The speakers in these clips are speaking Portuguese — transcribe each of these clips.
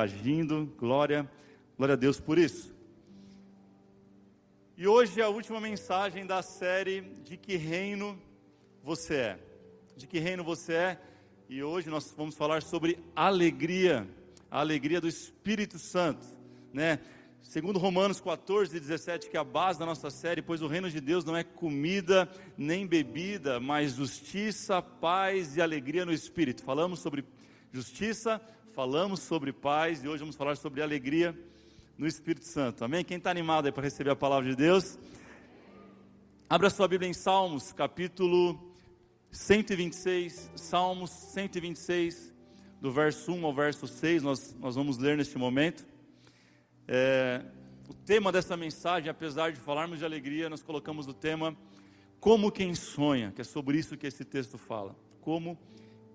agindo, glória, glória a Deus por isso. E hoje é a última mensagem da série De que reino você é? De que reino você é? E hoje nós vamos falar sobre alegria, a alegria do Espírito Santo, né? Segundo Romanos 14, 17, que é a base da nossa série, pois o reino de Deus não é comida nem bebida, mas justiça, paz e alegria no Espírito. Falamos sobre justiça, falamos sobre paz e hoje vamos falar sobre alegria no Espírito Santo. Amém? Quem está animado aí para receber a palavra de Deus? Abra sua Bíblia em Salmos, capítulo 126, Salmos 126, do verso 1 ao verso 6, nós, nós vamos ler neste momento. É, o tema dessa mensagem, apesar de falarmos de alegria, nós colocamos o tema Como quem sonha, que é sobre isso que esse texto fala. Como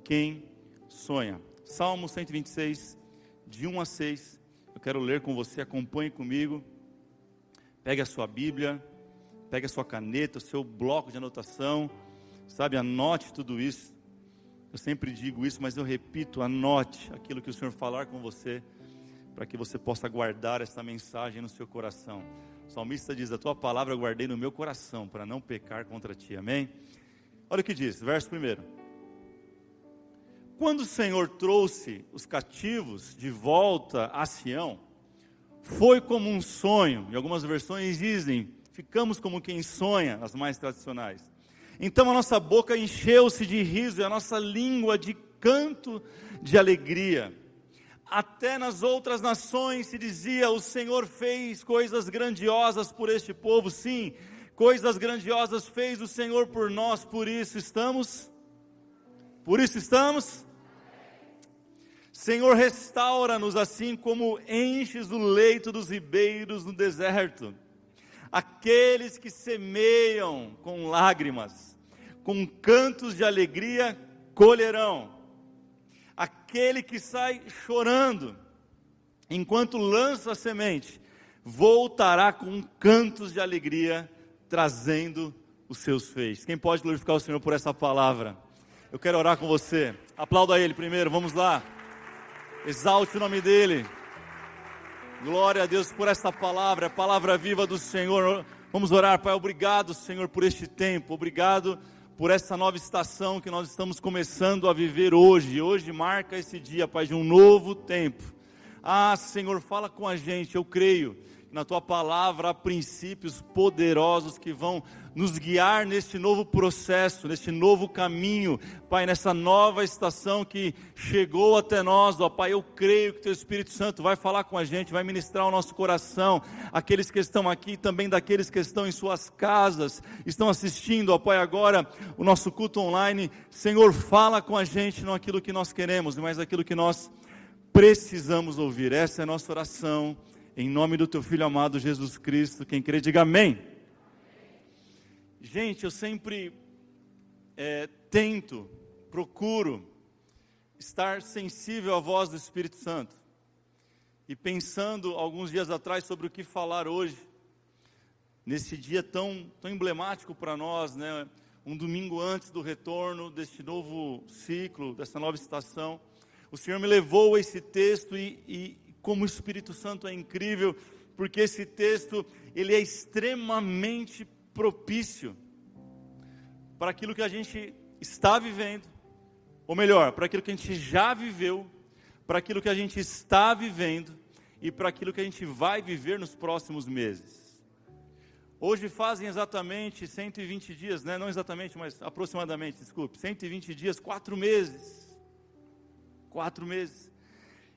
quem sonha. Salmo 126, de 1 a 6. Eu quero ler com você, acompanhe comigo. Pegue a sua Bíblia, pegue a sua caneta, o seu bloco de anotação, sabe, anote tudo isso. Eu sempre digo isso, mas eu repito, anote aquilo que o Senhor falar com você, para que você possa guardar essa mensagem no seu coração. O salmista diz: A tua palavra eu guardei no meu coração, para não pecar contra ti. Amém? Olha o que diz, verso 1. Quando o Senhor trouxe os cativos de volta a Sião, foi como um sonho. Em algumas versões dizem, ficamos como quem sonha, as mais tradicionais. Então a nossa boca encheu-se de riso e a nossa língua de canto de alegria. Até nas outras nações se dizia: O Senhor fez coisas grandiosas por este povo. Sim, coisas grandiosas fez o Senhor por nós, por isso estamos. Por isso estamos Senhor, restaura-nos assim como enches o leito dos ribeiros no deserto. Aqueles que semeiam com lágrimas, com cantos de alegria, colherão. Aquele que sai chorando, enquanto lança a semente, voltará com cantos de alegria, trazendo os seus feixes. Quem pode glorificar o Senhor por essa palavra? Eu quero orar com você. Aplauda ele primeiro, vamos lá. Exalte o nome dele. Glória a Deus por esta palavra, a palavra viva do Senhor. Vamos orar, Pai. Obrigado, Senhor, por este tempo. Obrigado por essa nova estação que nós estamos começando a viver hoje. Hoje marca esse dia, Pai, de um novo tempo. Ah, Senhor, fala com a gente. Eu creio que na tua palavra há princípios poderosos que vão nos guiar neste novo processo, neste novo caminho, Pai, nessa nova estação que chegou até nós, ó Pai. Eu creio que Teu Espírito Santo vai falar com a gente, vai ministrar o nosso coração, aqueles que estão aqui, também daqueles que estão em suas casas, estão assistindo, ó Pai, agora o nosso culto online. Senhor, fala com a gente, não aquilo que nós queremos, mas aquilo que nós precisamos ouvir. Essa é a nossa oração, em nome do Teu Filho amado Jesus Cristo. Quem crê, diga amém. Gente, eu sempre é, tento, procuro estar sensível à voz do Espírito Santo. E pensando alguns dias atrás sobre o que falar hoje, nesse dia tão, tão emblemático para nós, né? um domingo antes do retorno deste novo ciclo, dessa nova estação, o Senhor me levou a esse texto e, e como o Espírito Santo é incrível, porque esse texto ele é extremamente propício para aquilo que a gente está vivendo, ou melhor, para aquilo que a gente já viveu, para aquilo que a gente está vivendo e para aquilo que a gente vai viver nos próximos meses. Hoje fazem exatamente 120 dias, né? não exatamente, mas aproximadamente, desculpe, 120 dias, quatro meses. Quatro meses.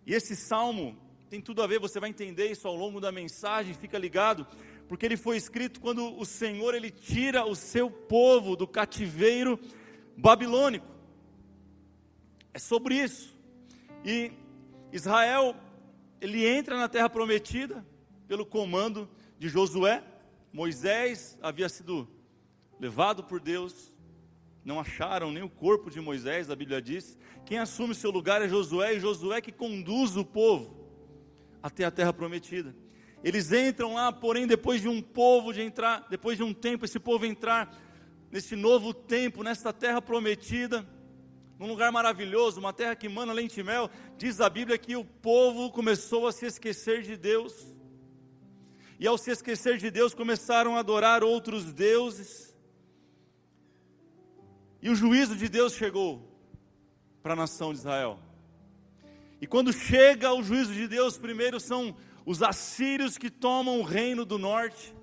E esse salmo tem tudo a ver, você vai entender isso ao longo da mensagem, fica ligado, porque ele foi escrito quando o Senhor ele tira o seu povo do cativeiro babilônico. É sobre isso. E Israel ele entra na terra prometida pelo comando de Josué. Moisés havia sido levado por Deus, não acharam nem o corpo de Moisés, a Bíblia diz. Quem assume seu lugar é Josué, e Josué que conduz o povo até a terra prometida. Eles entram lá, porém, depois de um povo de entrar, depois de um tempo, esse povo entrar nesse novo tempo, nesta terra prometida, num lugar maravilhoso, uma terra que mana leite e mel, diz a Bíblia que o povo começou a se esquecer de Deus. E ao se esquecer de Deus, começaram a adorar outros deuses. E o juízo de Deus chegou para a nação de Israel. E quando chega o juízo de Deus, primeiro são os assírios que tomam o reino do norte.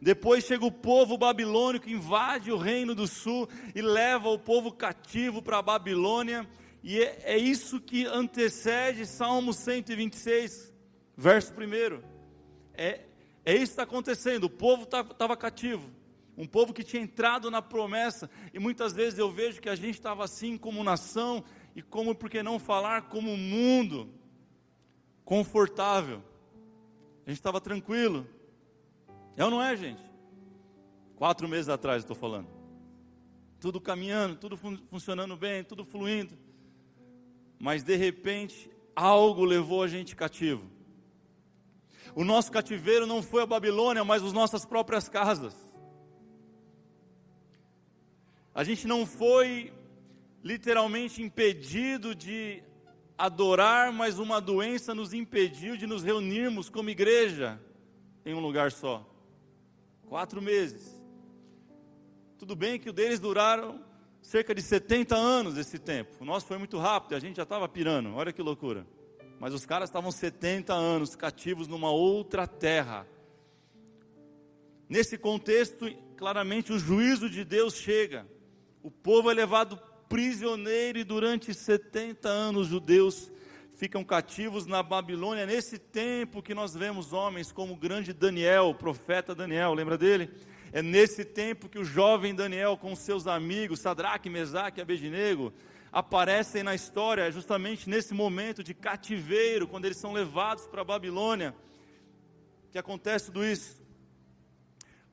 Depois chega o povo babilônico, invade o reino do sul e leva o povo cativo para a Babilônia. E é, é, isso que antecede Salmo 126, verso 1. É, é isso que está acontecendo. O povo estava tá, cativo. Um povo que tinha entrado na promessa. E muitas vezes eu vejo que a gente estava assim como nação. E como, por que não falar, como mundo. Confortável. A gente estava tranquilo. É ou não é, gente? Quatro meses atrás estou falando. Tudo caminhando, tudo fun funcionando bem, tudo fluindo. Mas de repente, algo levou a gente cativo. O nosso cativeiro não foi a Babilônia, mas as nossas próprias casas. A gente não foi literalmente impedido de adorar, mas uma doença nos impediu de nos reunirmos como igreja em um lugar só. Quatro meses. Tudo bem que o deles duraram cerca de 70 anos esse tempo. O nosso foi muito rápido, a gente já estava pirando. Olha que loucura. Mas os caras estavam 70 anos cativos numa outra terra. Nesse contexto, claramente o juízo de Deus chega. O povo é levado prisioneiro e durante 70 anos os judeus ficam cativos na Babilônia, nesse tempo que nós vemos homens como o grande Daniel, o profeta Daniel, lembra dele? É nesse tempo que o jovem Daniel, com seus amigos, Sadraque, Mesaque e Abednego, aparecem na história, justamente nesse momento de cativeiro, quando eles são levados para a Babilônia, que acontece tudo isso.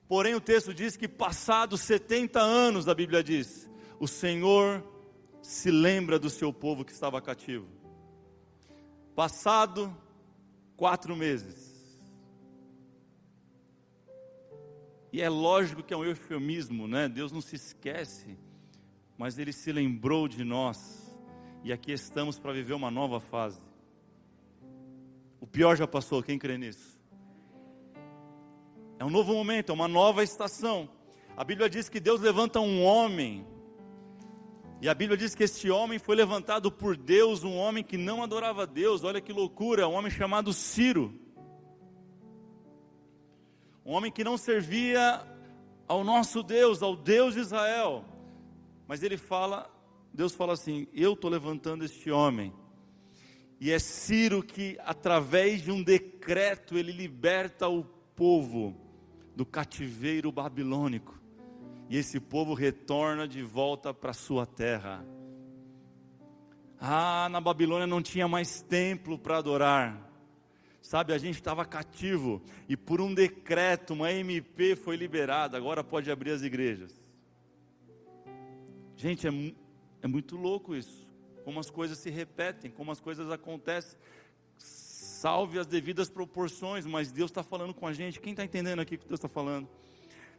Porém, o texto diz que passados 70 anos, a Bíblia diz, o Senhor se lembra do seu povo que estava cativo. Passado quatro meses. E é lógico que é um eufemismo, né? Deus não se esquece, mas Ele se lembrou de nós. E aqui estamos para viver uma nova fase. O pior já passou, quem crê nisso? É um novo momento, é uma nova estação. A Bíblia diz que Deus levanta um homem e a Bíblia diz que este homem foi levantado por Deus, um homem que não adorava Deus, olha que loucura, um homem chamado Ciro. Um homem que não servia ao nosso Deus, ao Deus de Israel. Mas ele fala, Deus fala assim: Eu estou levantando este homem. E é Ciro que, através de um decreto, ele liberta o povo do cativeiro babilônico e esse povo retorna de volta para sua terra. Ah, na Babilônia não tinha mais templo para adorar. Sabe, a gente estava cativo e por um decreto, uma MP foi liberada, agora pode abrir as igrejas. Gente, é, é muito louco isso. Como as coisas se repetem, como as coisas acontecem. Salve as devidas proporções, mas Deus está falando com a gente. Quem está entendendo aqui o que Deus está falando?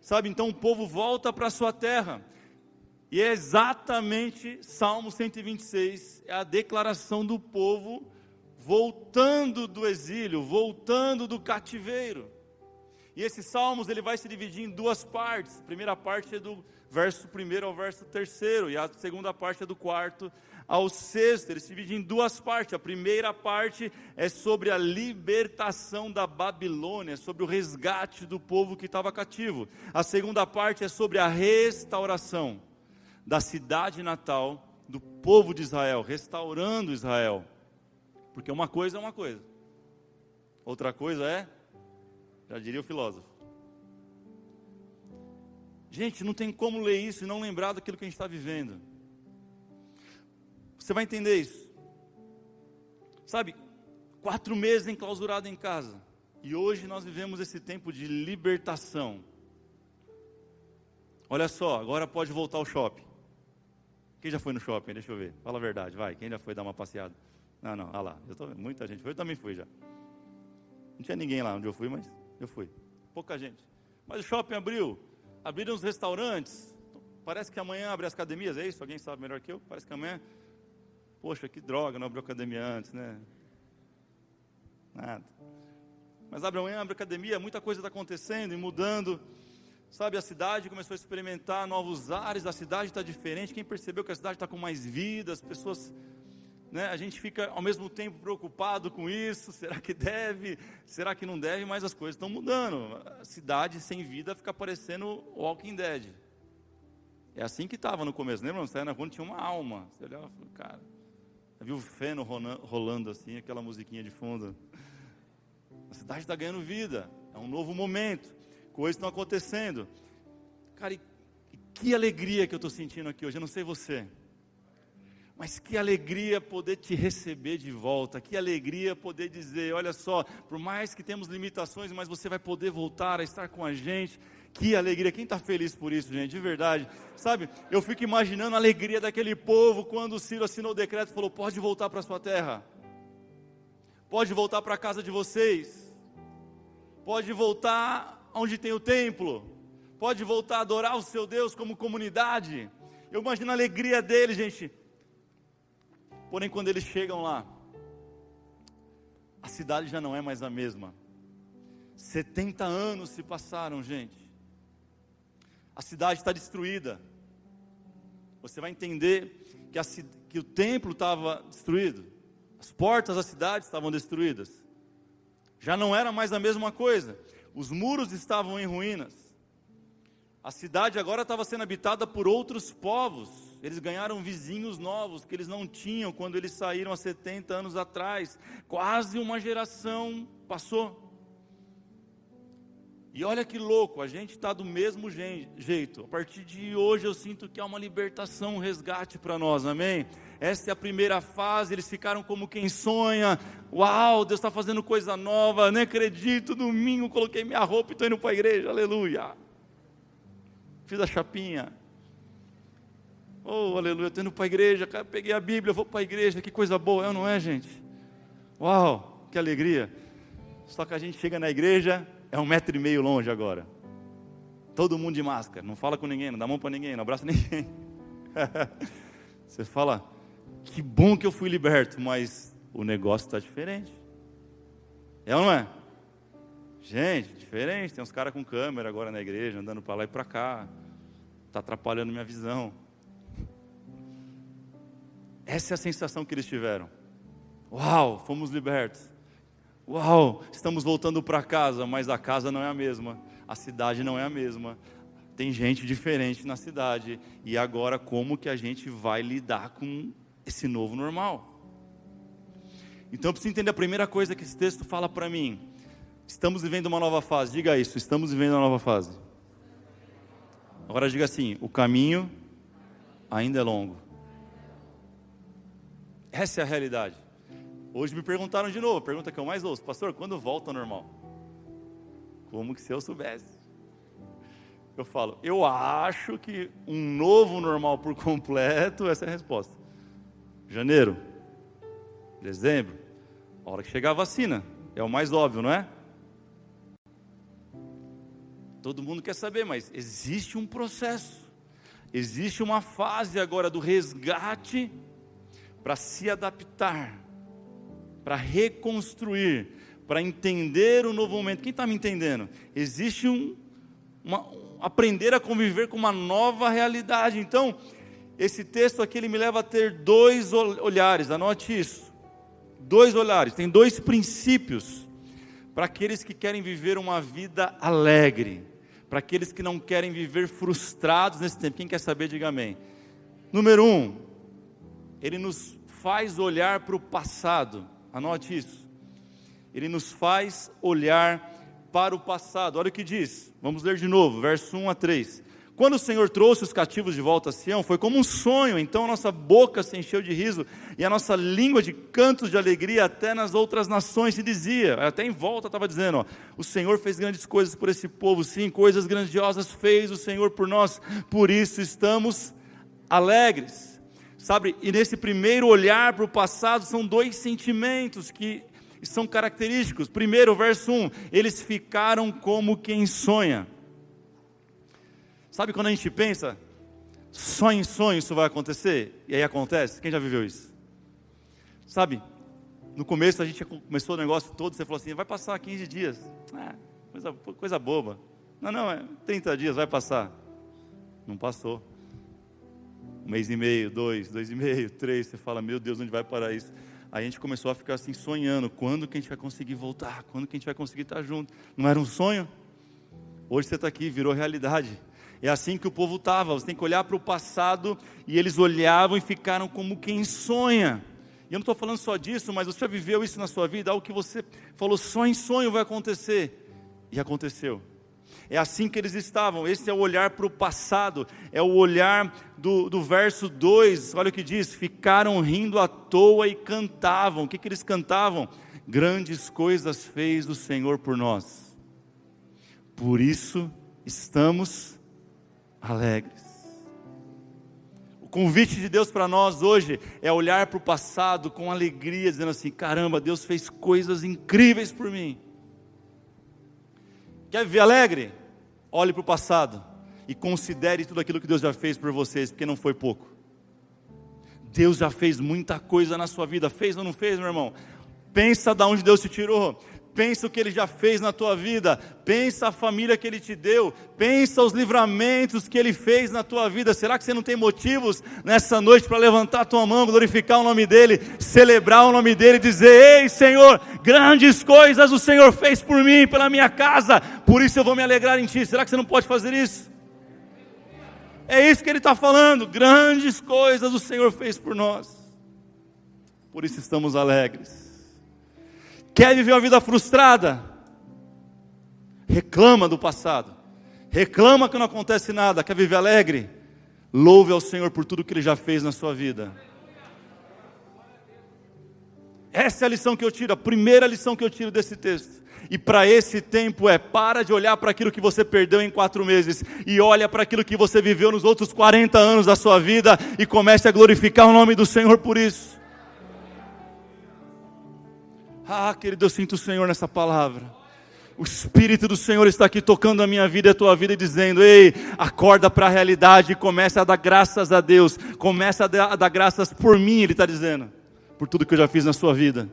Sabe, então o povo volta para sua terra. E é exatamente Salmo 126, é a declaração do povo voltando do exílio, voltando do cativeiro. E esse Salmos ele vai se dividir em duas partes. A primeira parte é do verso 1 ao verso 3, e a segunda parte é do quarto ao sexto. Ele se divide em duas partes. A primeira parte é sobre a libertação da Babilônia, sobre o resgate do povo que estava cativo. A segunda parte é sobre a restauração da cidade natal do povo de Israel, restaurando Israel. Porque uma coisa é uma coisa, outra coisa é, já diria o filósofo. Gente, não tem como ler isso e não lembrar daquilo que a gente está vivendo. Você vai entender isso. Sabe, quatro meses enclausurado em casa. E hoje nós vivemos esse tempo de libertação. Olha só, agora pode voltar ao shopping. Quem já foi no shopping? Deixa eu ver. Fala a verdade, vai. Quem já foi dar uma passeada? Não, não, olha lá. Eu tô, muita gente foi, eu também fui já. Não tinha ninguém lá onde eu fui, mas eu fui. Pouca gente. Mas o shopping abriu. Abriram os restaurantes. Parece que amanhã abre as academias, é isso? Alguém sabe melhor que eu? Parece que amanhã. Poxa, que droga, não abriu academia antes, né? Nada. Mas abre amanhã, abre academia, muita coisa está acontecendo e mudando. Sabe, a cidade começou a experimentar novos ares, a cidade está diferente. Quem percebeu que a cidade está com mais vida, as pessoas. Né, a gente fica ao mesmo tempo preocupado com isso. Será que deve? Será que não deve? Mas as coisas estão mudando. A cidade sem vida fica parecendo Walking Dead. É assim que estava no começo. Lembra? Você na rua tinha uma alma. Você olhava e falou, cara. Viu o feno rolando assim, aquela musiquinha de fundo. A cidade está ganhando vida. É um novo momento coisas estão acontecendo. Cara, e, que alegria que eu estou sentindo aqui hoje. Eu não sei você. Mas que alegria poder te receber de volta, que alegria poder dizer: olha só, por mais que temos limitações, mas você vai poder voltar a estar com a gente. Que alegria, quem está feliz por isso, gente, de verdade. Sabe, eu fico imaginando a alegria daquele povo quando o Ciro assinou o decreto e falou: pode voltar para sua terra, pode voltar para a casa de vocês, pode voltar onde tem o templo, pode voltar a adorar o seu Deus como comunidade. Eu imagino a alegria deles, gente. Porém, quando eles chegam lá, a cidade já não é mais a mesma. 70 anos se passaram, gente. A cidade está destruída. Você vai entender que, a, que o templo estava destruído, as portas da cidade estavam destruídas. Já não era mais a mesma coisa os muros estavam em ruínas. A cidade agora estava sendo habitada por outros povos. Eles ganharam vizinhos novos que eles não tinham quando eles saíram há 70 anos atrás. Quase uma geração passou. E olha que louco, a gente está do mesmo jeito. A partir de hoje eu sinto que há uma libertação, um resgate para nós, amém? Essa é a primeira fase, eles ficaram como quem sonha. Uau, Deus está fazendo coisa nova, nem acredito. Domingo coloquei minha roupa e estou indo para a igreja, aleluia. Fiz a chapinha. Oh, aleluia, estou indo para a igreja, peguei a Bíblia, vou para a igreja, que coisa boa, é não é, gente? Uau, que alegria. Só que a gente chega na igreja, é um metro e meio longe agora. Todo mundo de máscara, não fala com ninguém, não dá mão para ninguém, não abraça ninguém. Você fala, que bom que eu fui liberto, mas o negócio está diferente. É ou não é? Gente, diferente. Tem uns caras com câmera agora na igreja, andando para lá e para cá. Está atrapalhando minha visão. Essa é a sensação que eles tiveram. Uau, fomos libertos. Uau, estamos voltando para casa, mas a casa não é a mesma, a cidade não é a mesma. Tem gente diferente na cidade. E agora como que a gente vai lidar com esse novo normal. Então eu preciso entender a primeira coisa que esse texto fala para mim. Estamos vivendo uma nova fase. Diga isso, estamos vivendo uma nova fase. Agora diga assim: o caminho ainda é longo. Essa é a realidade. Hoje me perguntaram de novo, pergunta que eu mais ouço, pastor, quando volta ao normal? Como que se eu soubesse? Eu falo, eu acho que um novo normal por completo, essa é a resposta janeiro, dezembro, a hora que chegar a vacina. É o mais óbvio, não é? Todo mundo quer saber, mas existe um processo, existe uma fase agora do resgate para se adaptar, para reconstruir, para entender o novo momento. Quem está me entendendo? Existe um, uma, um, aprender a conviver com uma nova realidade. Então, esse texto aqui ele me leva a ter dois olhares, anote isso. Dois olhares, tem dois princípios para aqueles que querem viver uma vida alegre, para aqueles que não querem viver frustrados nesse tempo. Quem quer saber, diga amém. Número um, ele nos faz olhar para o passado, anote isso. Ele nos faz olhar para o passado. Olha o que diz, vamos ler de novo, verso 1 a 3. Quando o Senhor trouxe os cativos de volta a Sião, foi como um sonho, então a nossa boca se encheu de riso e a nossa língua de cantos de alegria até nas outras nações se dizia, até em volta estava dizendo, ó, o Senhor fez grandes coisas por esse povo, sim, coisas grandiosas fez o Senhor por nós, por isso estamos alegres. Sabe, e nesse primeiro olhar para o passado são dois sentimentos que são característicos. Primeiro, verso 1, eles ficaram como quem sonha. Sabe quando a gente pensa, Só em sonho isso vai acontecer? E aí acontece? Quem já viveu isso? Sabe, no começo a gente começou o negócio todo, você falou assim, vai passar 15 dias. Ah, coisa, coisa boba. Não, não, é 30 dias, vai passar. Não passou. Um mês e meio, dois, dois e meio, três, você fala, meu Deus, onde vai parar isso? Aí a gente começou a ficar assim, sonhando, quando que a gente vai conseguir voltar? Quando que a gente vai conseguir estar junto? Não era um sonho? Hoje você está aqui, virou realidade. É assim que o povo estava. Você tem que olhar para o passado e eles olhavam e ficaram como quem sonha. E eu não estou falando só disso, mas você já viveu isso na sua vida, algo que você falou só em sonho vai acontecer. E aconteceu. É assim que eles estavam. Esse é o olhar para o passado. É o olhar do, do verso 2. Olha o que diz: ficaram rindo à toa e cantavam. O que, que eles cantavam? Grandes coisas fez o Senhor por nós. Por isso estamos alegres. O convite de Deus para nós hoje é olhar para o passado com alegria, dizendo assim: caramba, Deus fez coisas incríveis por mim. Quer viver alegre? Olhe para o passado e considere tudo aquilo que Deus já fez por vocês, porque não foi pouco. Deus já fez muita coisa na sua vida, fez ou não fez, meu irmão? Pensa de onde Deus te tirou, pensa o que Ele já fez na tua vida, pensa a família que Ele te deu, pensa os livramentos que Ele fez na tua vida. Será que você não tem motivos nessa noite para levantar a tua mão, glorificar o nome dEle, celebrar o nome dEle, dizer: Ei Senhor, grandes coisas o Senhor fez por mim, pela minha casa, por isso eu vou me alegrar em Ti. Será que você não pode fazer isso? É isso que Ele está falando, grandes coisas o Senhor fez por nós, por isso estamos alegres. Quer viver uma vida frustrada? Reclama do passado. Reclama que não acontece nada. Quer viver alegre? Louve ao Senhor por tudo que Ele já fez na sua vida. Essa é a lição que eu tiro, a primeira lição que eu tiro desse texto. E para esse tempo é: para de olhar para aquilo que você perdeu em quatro meses e olha para aquilo que você viveu nos outros 40 anos da sua vida e comece a glorificar o nome do Senhor por isso. Ah, querido, eu sinto o Senhor nessa palavra. O Espírito do Senhor está aqui tocando a minha vida e a tua vida, dizendo: Ei, acorda para a realidade e começa a dar graças a Deus. Começa a dar, a dar graças por mim, Ele está dizendo, por tudo que eu já fiz na sua vida.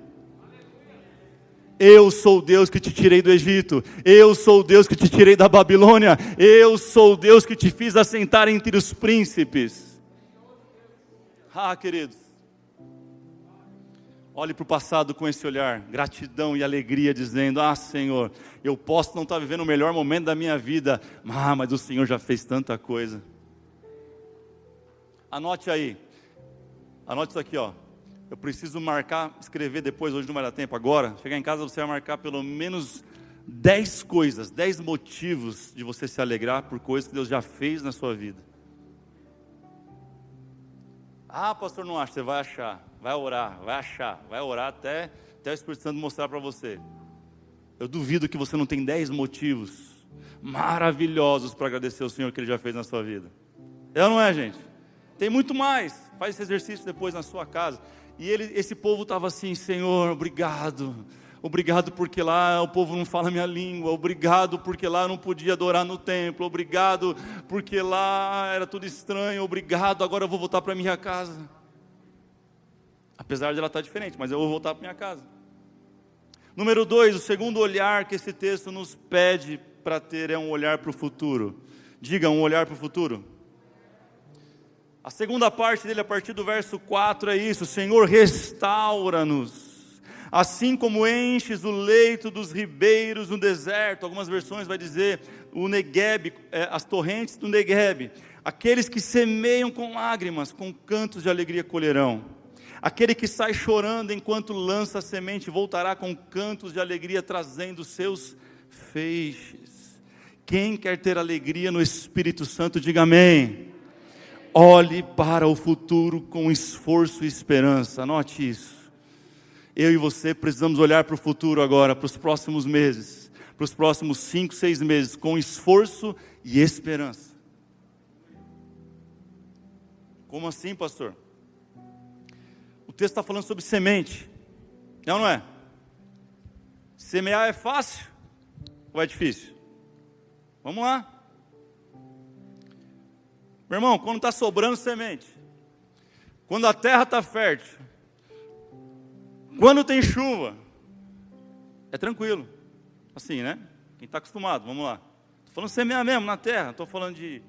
Eu sou o Deus que te tirei do Egito. Eu sou o Deus que te tirei da Babilônia. Eu sou o Deus que te fiz assentar entre os príncipes. Ah, queridos. Olhe para o passado com esse olhar, gratidão e alegria, dizendo: Ah, Senhor, eu posso não estar vivendo o melhor momento da minha vida, ah, mas o Senhor já fez tanta coisa. Anote aí, anote isso aqui, ó. Eu preciso marcar, escrever depois, hoje não vai dar tempo agora. Chegar em casa, você vai marcar pelo menos 10 coisas, 10 motivos de você se alegrar por coisas que Deus já fez na sua vida. Ah, pastor, não acha, você vai achar vai orar, vai achar, vai orar até, até o Espírito Santo mostrar para você. Eu duvido que você não tem dez motivos maravilhosos para agradecer ao Senhor que Ele já fez na sua vida. É ou não é, gente? Tem muito mais. Faz esse exercício depois na sua casa. E ele, esse povo estava assim, Senhor, obrigado. Obrigado porque lá o povo não fala minha língua. Obrigado porque lá eu não podia adorar no templo. Obrigado porque lá era tudo estranho. Obrigado, agora eu vou voltar para minha casa. Apesar de ela estar diferente, mas eu vou voltar para minha casa. Número dois, o segundo olhar que esse texto nos pede para ter é um olhar para o futuro. Diga, um olhar para o futuro. A segunda parte dele, a partir do verso 4, é isso: Senhor, restaura-nos. Assim como enches o leito dos ribeiros no deserto, algumas versões vai dizer o Negueb, é, as torrentes do Negueb. Aqueles que semeiam com lágrimas, com cantos de alegria colherão. Aquele que sai chorando enquanto lança a semente voltará com cantos de alegria trazendo seus feixes. Quem quer ter alegria no Espírito Santo, diga amém. Olhe para o futuro com esforço e esperança. Anote isso. Eu e você precisamos olhar para o futuro agora, para os próximos meses, para os próximos cinco, seis meses, com esforço e esperança. Como assim, pastor? Texto está falando sobre semente. É ou não é? Semear é fácil ou é difícil? Vamos lá. Meu irmão, quando está sobrando semente, quando a terra está fértil, quando tem chuva, é tranquilo. Assim, né? Quem está acostumado, vamos lá. Estou falando semear mesmo na terra, não estou falando de,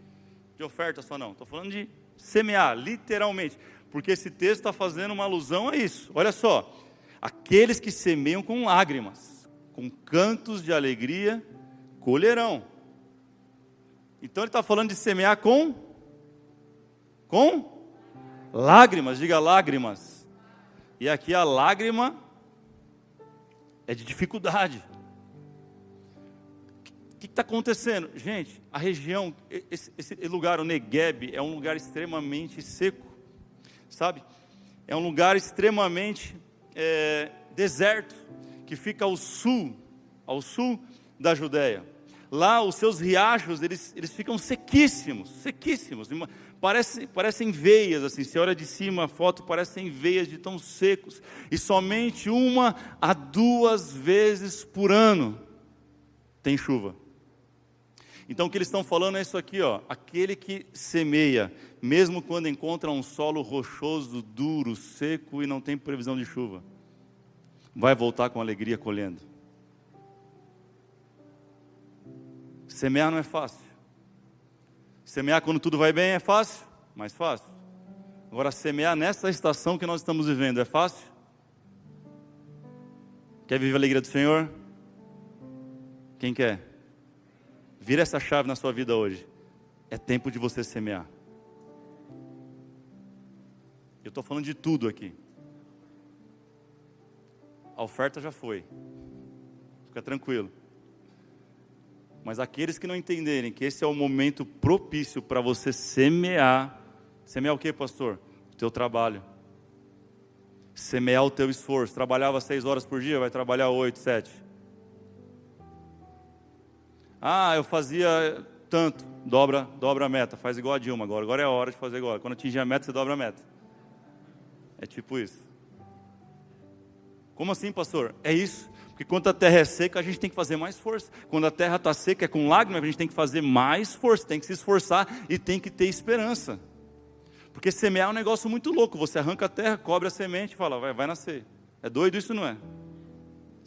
de oferta só não. Estou falando de semear, literalmente. Porque esse texto está fazendo uma alusão a isso. Olha só. Aqueles que semeiam com lágrimas, com cantos de alegria, colherão. Então ele está falando de semear com com lágrimas, diga lágrimas. E aqui a lágrima é de dificuldade. O que está acontecendo? Gente, a região, esse, esse, lugar, o Negueb, é um lugar extremamente seco, sabe? É um lugar extremamente é, deserto, que fica ao sul, ao sul da Judéia. Lá os seus riachos, eles, eles ficam sequíssimos, sequíssimos. Parece, parecem veias, assim, se olha de cima a foto, parecem veias de tão secos. E somente uma a duas vezes por ano tem chuva. Então o que eles estão falando é isso aqui, ó. Aquele que semeia, mesmo quando encontra um solo rochoso, duro, seco e não tem previsão de chuva, vai voltar com alegria colhendo. Semear não é fácil. Semear quando tudo vai bem é fácil? Mais fácil. Agora, semear nessa estação que nós estamos vivendo é fácil? Quer viver a alegria do Senhor? Quem quer? Vira essa chave na sua vida hoje. É tempo de você semear. Eu estou falando de tudo aqui. A oferta já foi. Fica tranquilo. Mas aqueles que não entenderem que esse é o momento propício para você semear, semear o que, pastor? O teu trabalho. Semear o teu esforço. Trabalhava seis horas por dia, vai trabalhar oito, sete. Ah, eu fazia tanto, dobra, dobra a meta, faz igual a Dilma agora. Agora é a hora de fazer igual. Quando atingir a meta, você dobra a meta. É tipo isso. Como assim, pastor? É isso. Porque quando a terra é seca, a gente tem que fazer mais força. Quando a terra está seca, é com lágrimas, a gente tem que fazer mais força, tem que se esforçar e tem que ter esperança. Porque semear é um negócio muito louco. Você arranca a terra, cobre a semente e fala, vai, vai nascer. É doido isso, não é?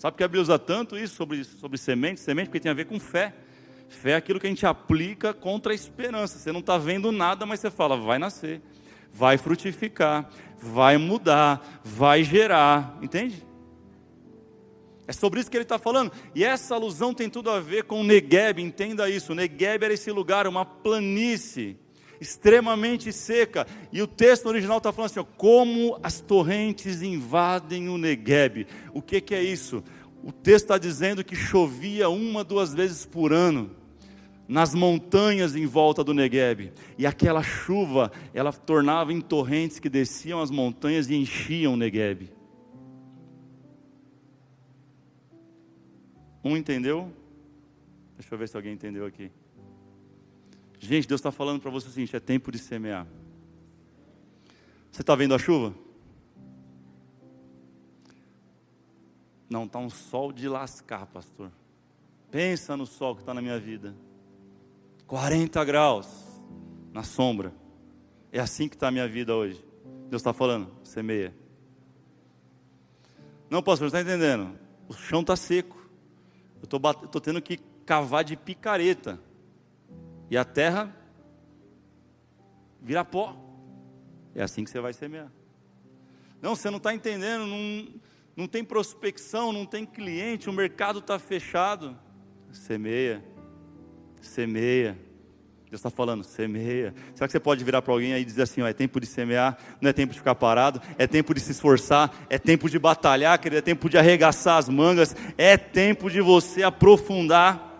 Sabe que a Bíblia usa tanto isso sobre, sobre semente? Semente porque tem a ver com fé. Fé é aquilo que a gente aplica contra a esperança. Você não está vendo nada, mas você fala, vai nascer, vai frutificar, vai mudar, vai gerar. Entende? É sobre isso que ele está falando. E essa alusão tem tudo a ver com Negueb, entenda isso. Negueb era esse lugar, uma planície extremamente seca. E o texto original está falando assim: ó, como as torrentes invadem o Negueb. O que, que é isso? O texto está dizendo que chovia uma, duas vezes por ano nas montanhas em volta do Negueb. E aquela chuva, ela tornava em torrentes que desciam as montanhas e enchiam o Negueb. Um entendeu? Deixa eu ver se alguém entendeu aqui. Gente, Deus está falando para você o seguinte: é tempo de semear. Você está vendo a chuva? Não, está um sol de lascar, pastor. Pensa no sol que está na minha vida. 40 graus na sombra. É assim que está a minha vida hoje. Deus está falando, semeia. Não, pastor, está entendendo? O chão está seco. Eu estou tendo que cavar de picareta e a terra vira pó. É assim que você vai semear. Não, você não está entendendo, não, não tem prospecção, não tem cliente, o mercado está fechado. Semeia, semeia. Deus está falando, semeia. Será que você pode virar para alguém aí e dizer assim: ó, é tempo de semear, não é tempo de ficar parado, é tempo de se esforçar, é tempo de batalhar, querido, é tempo de arregaçar as mangas, é tempo de você aprofundar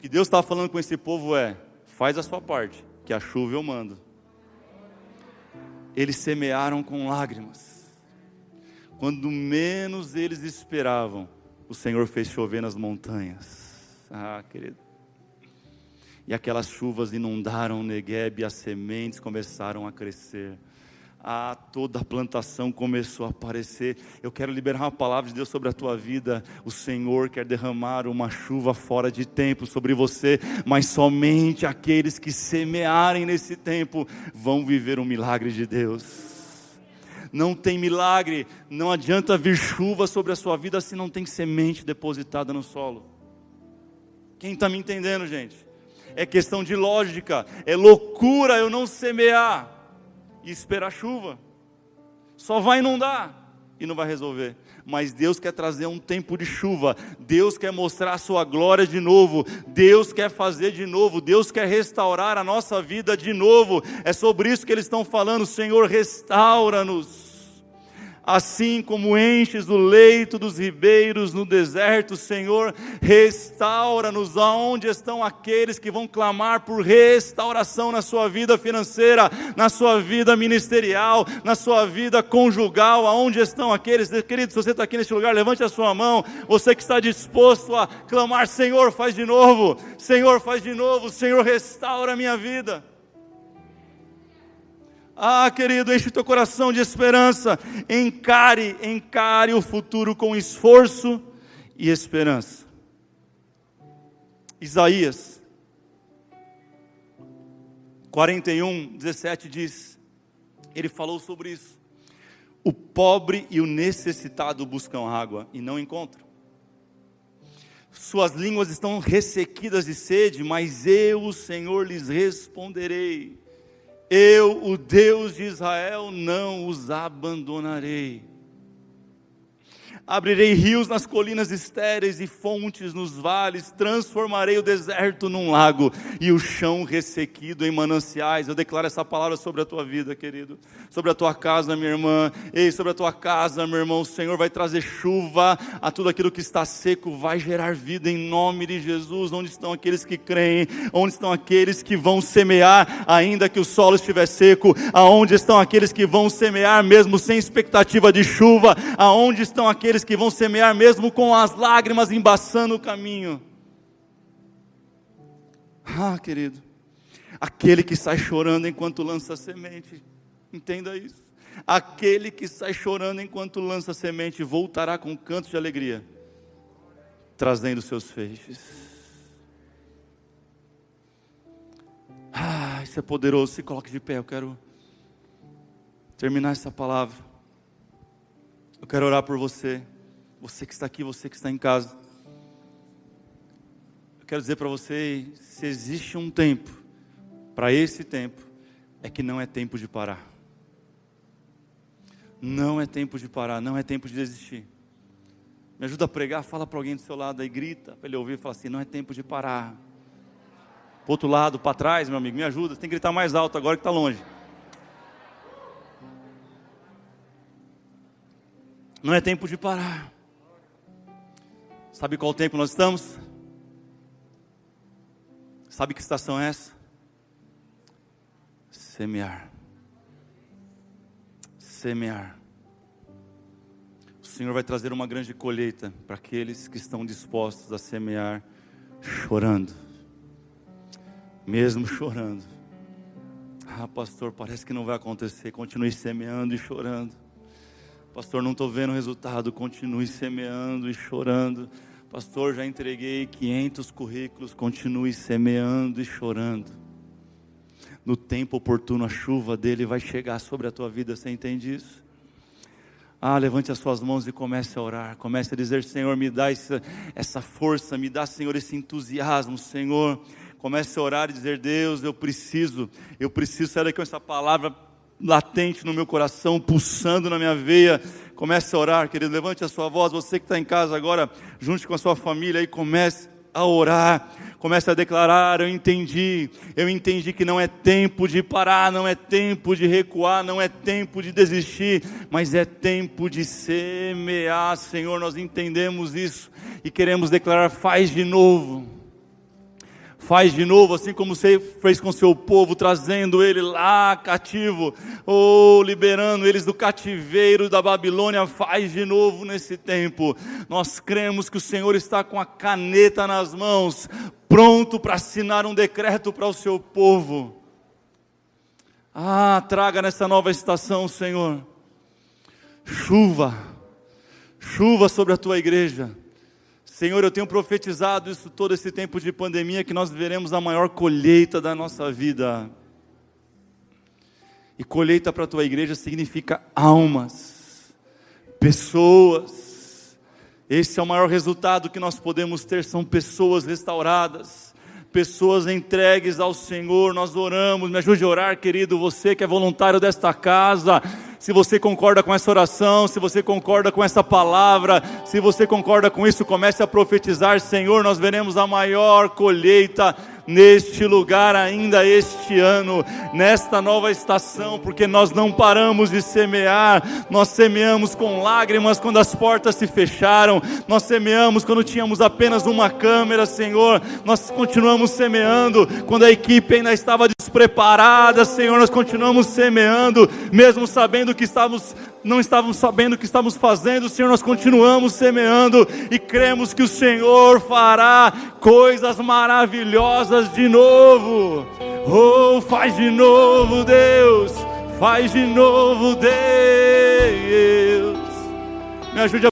que Deus está falando com esse povo é: faz a sua parte, que a chuva eu mando. Eles semearam com lágrimas. Quando menos eles esperavam, o Senhor fez chover nas montanhas. Ah, querido. E aquelas chuvas inundaram o Negueb e as sementes começaram a crescer. Ah, toda a plantação começou a aparecer. Eu quero liberar uma palavra de Deus sobre a tua vida. O Senhor quer derramar uma chuva fora de tempo sobre você, mas somente aqueles que semearem nesse tempo vão viver um milagre de Deus. Não tem milagre, não adianta vir chuva sobre a sua vida se não tem semente depositada no solo. Quem está me entendendo, gente? É questão de lógica, é loucura eu não semear e esperar chuva. Só vai inundar e não vai resolver. Mas Deus quer trazer um tempo de chuva. Deus quer mostrar a sua glória de novo. Deus quer fazer de novo. Deus quer restaurar a nossa vida de novo. É sobre isso que eles estão falando. Senhor, restaura-nos assim como enches o leito dos ribeiros no deserto, Senhor, restaura-nos aonde estão aqueles que vão clamar por restauração na sua vida financeira, na sua vida ministerial, na sua vida conjugal, aonde estão aqueles, querido, se você está aqui neste lugar, levante a sua mão, você que está disposto a clamar, Senhor, faz de novo, Senhor, faz de novo, Senhor, restaura a minha vida. Ah, querido, enche o teu coração de esperança. Encare, encare o futuro com esforço e esperança. Isaías 41, 17 diz: Ele falou sobre isso. O pobre e o necessitado buscam água e não encontram. Suas línguas estão ressequidas de sede, mas eu, o Senhor, lhes responderei eu, o Deus de Israel, não os abandonarei. Abrirei rios nas colinas estéreis e fontes nos vales, transformarei o deserto num lago e o chão ressequido em mananciais. Eu declaro essa palavra sobre a tua vida, querido, sobre a tua casa, minha irmã. Ei, sobre a tua casa, meu irmão, o Senhor vai trazer chuva a tudo aquilo que está seco, vai gerar vida em nome de Jesus. Onde estão aqueles que creem? Onde estão aqueles que vão semear, ainda que o solo estiver seco? Aonde estão aqueles que vão semear mesmo sem expectativa de chuva? Aonde estão aqueles aqueles que vão semear mesmo com as lágrimas embaçando o caminho. Ah, querido, aquele que sai chorando enquanto lança semente, entenda isso. Aquele que sai chorando enquanto lança semente voltará com cantos de alegria, trazendo seus feixes. Ah, isso é poderoso. Se coloque de pé, eu quero terminar essa palavra. Eu quero orar por você, você que está aqui, você que está em casa. Eu quero dizer para você: se existe um tempo, para esse tempo, é que não é tempo de parar. Não é tempo de parar, não é tempo de desistir. Me ajuda a pregar, fala para alguém do seu lado aí, grita, para ele ouvir e fala assim: não é tempo de parar. Para outro lado, para trás, meu amigo, me ajuda. Tem que gritar mais alto agora que está longe. Não é tempo de parar. Sabe qual tempo nós estamos? Sabe que estação é essa? Semear. Semear. O Senhor vai trazer uma grande colheita para aqueles que estão dispostos a semear, chorando. Mesmo chorando. Ah, pastor, parece que não vai acontecer. Continue semeando e chorando. Pastor, não estou vendo resultado. Continue semeando e chorando. Pastor, já entreguei 500 currículos. Continue semeando e chorando. No tempo oportuno, a chuva dele vai chegar sobre a tua vida. Você entende isso? Ah, levante as suas mãos e comece a orar. Comece a dizer: Senhor, me dá essa, essa força, me dá, Senhor, esse entusiasmo, Senhor. Comece a orar e dizer: Deus, eu preciso, eu preciso sair daqui com essa palavra latente no meu coração, pulsando na minha veia. Comece a orar, querido. Levante a sua voz. Você que está em casa agora, junte com a sua família e comece a orar. Comece a declarar: Eu entendi. Eu entendi que não é tempo de parar, não é tempo de recuar, não é tempo de desistir, mas é tempo de semear. Senhor, nós entendemos isso e queremos declarar: Faz de novo faz de novo, assim como você fez com seu povo, trazendo ele lá cativo, ou liberando eles do cativeiro da Babilônia, faz de novo nesse tempo. Nós cremos que o Senhor está com a caneta nas mãos, pronto para assinar um decreto para o seu povo. Ah, traga nessa nova estação, Senhor, chuva, chuva sobre a tua igreja. Senhor, eu tenho profetizado isso todo esse tempo de pandemia que nós veremos a maior colheita da nossa vida. E colheita para a tua igreja significa almas, pessoas. Esse é o maior resultado que nós podemos ter, são pessoas restauradas, pessoas entregues ao Senhor. Nós oramos, me ajude a orar, querido, você que é voluntário desta casa. Se você concorda com essa oração, se você concorda com essa palavra, se você concorda com isso, comece a profetizar, Senhor, nós veremos a maior colheita neste lugar ainda este ano, nesta nova estação, porque nós não paramos de semear, nós semeamos com lágrimas quando as portas se fecharam, nós semeamos quando tínhamos apenas uma câmera, Senhor, nós continuamos semeando quando a equipe ainda estava despreparada, Senhor, nós continuamos semeando, mesmo sabendo que estávamos não estávamos sabendo o que estávamos fazendo, Senhor, nós continuamos semeando e cremos que o Senhor fará coisas maravilhosas de novo. Oh, faz de novo, Deus, faz de novo, Deus. Me ajude a